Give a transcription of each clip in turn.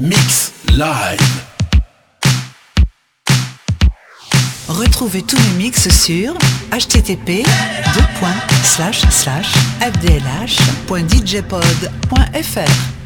Mix live. Retrouvez tous mes mix sur http fdlh.djpod.fr.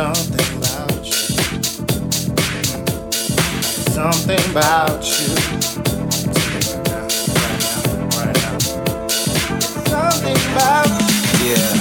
something about you. Something about you. Something about you. Yeah.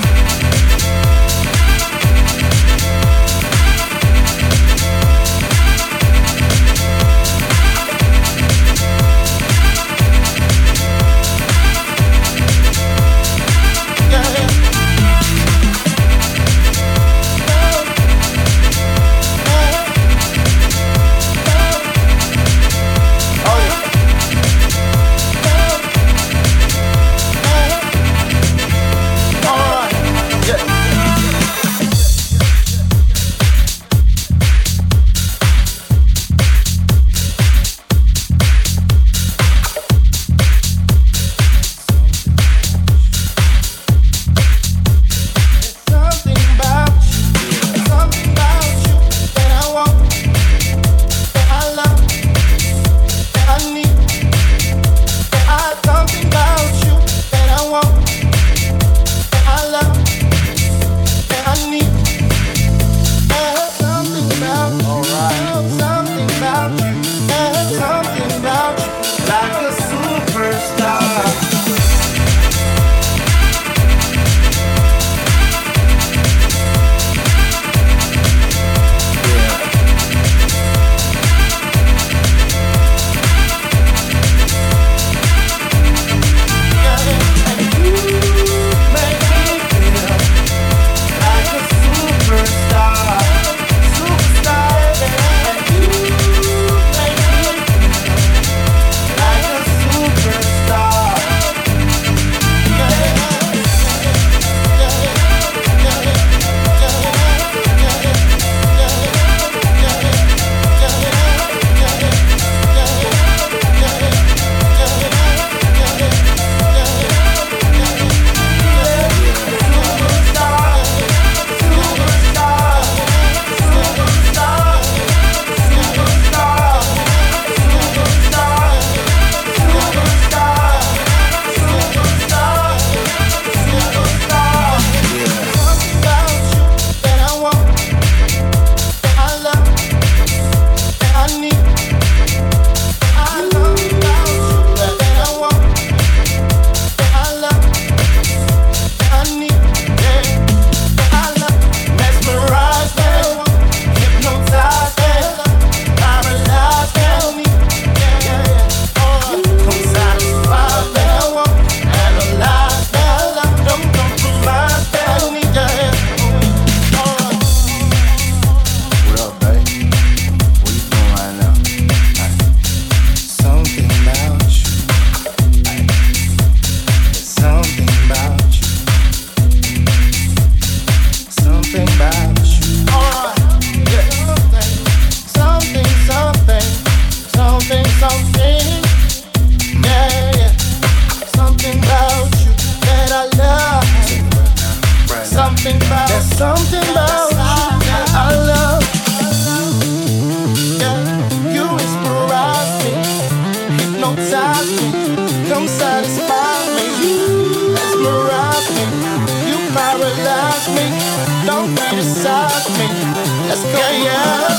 higher,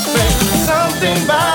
something by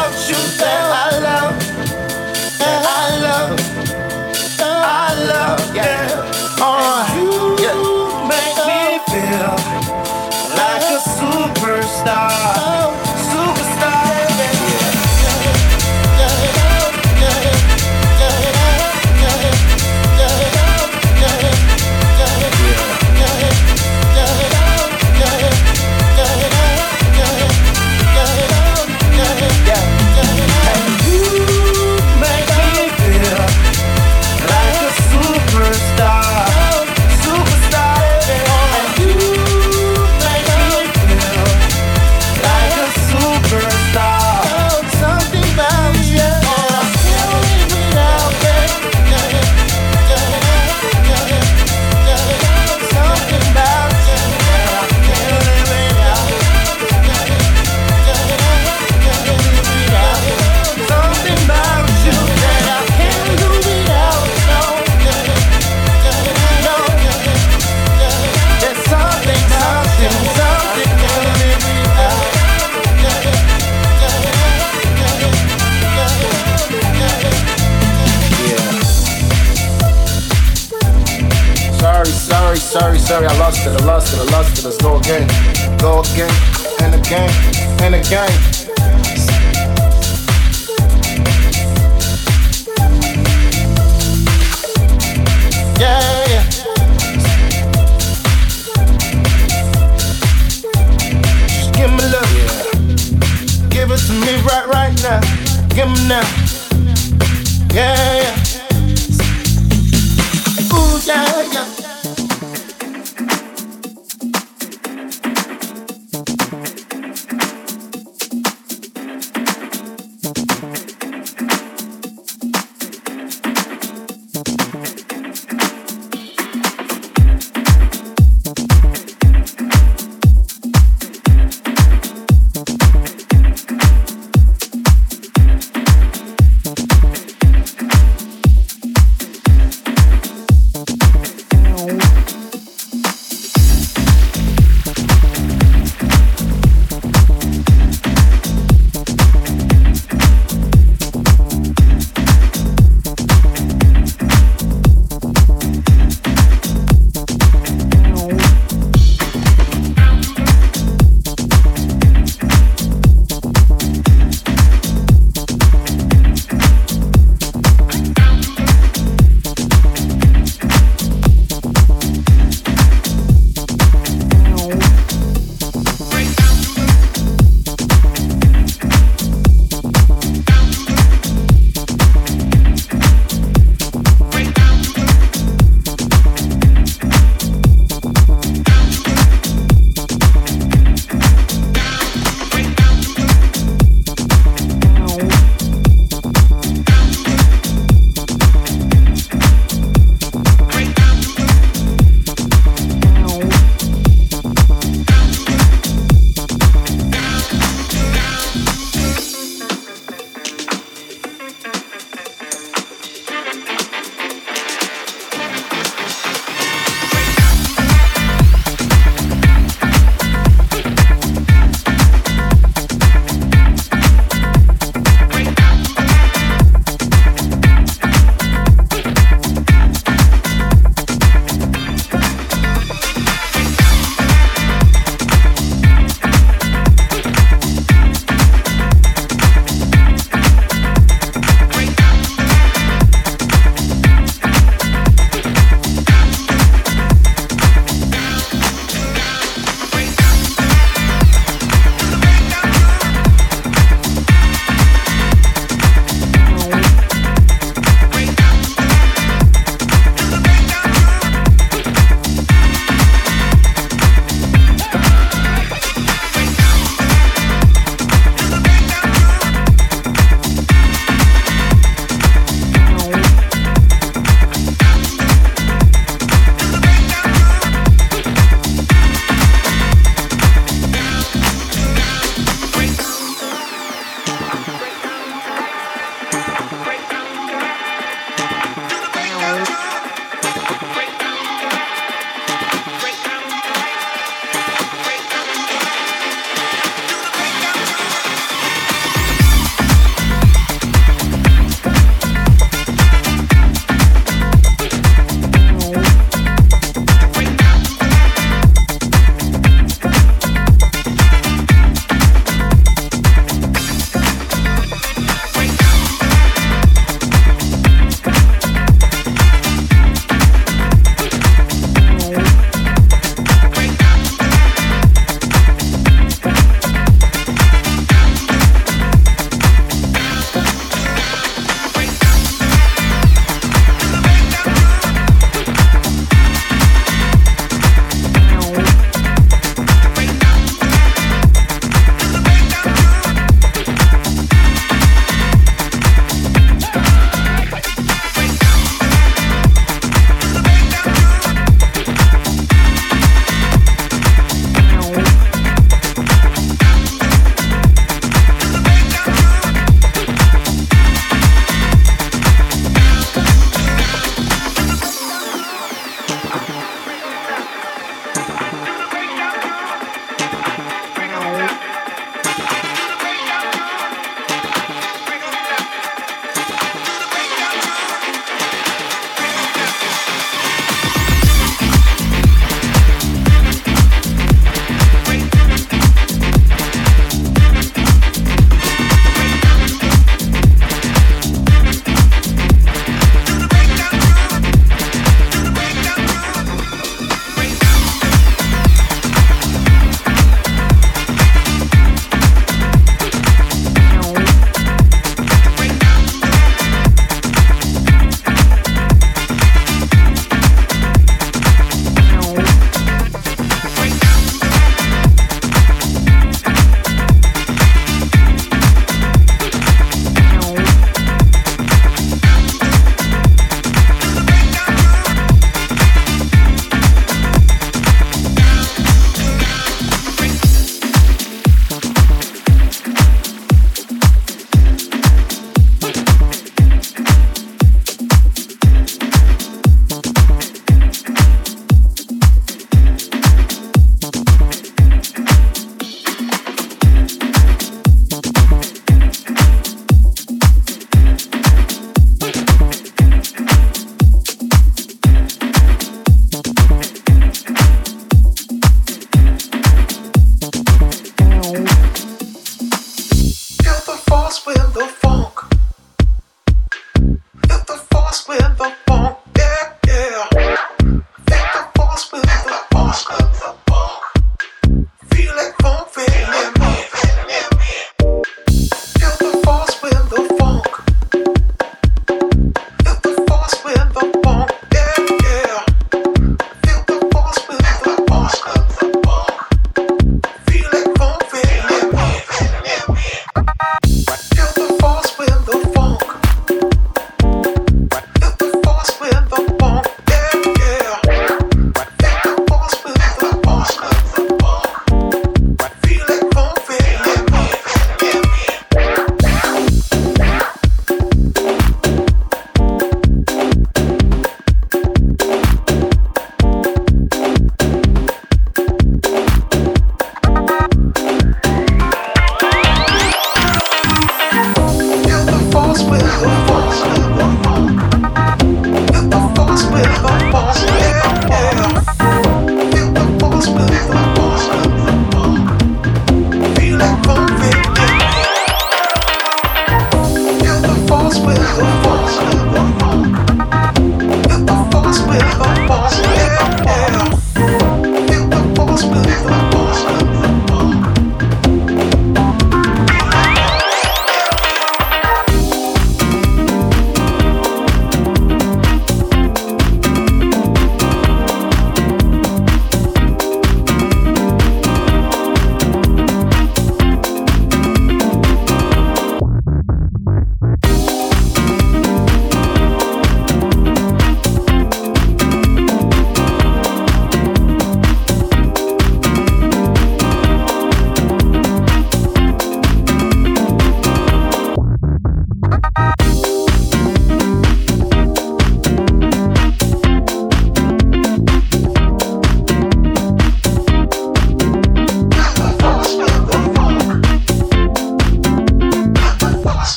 go again, and again, and again.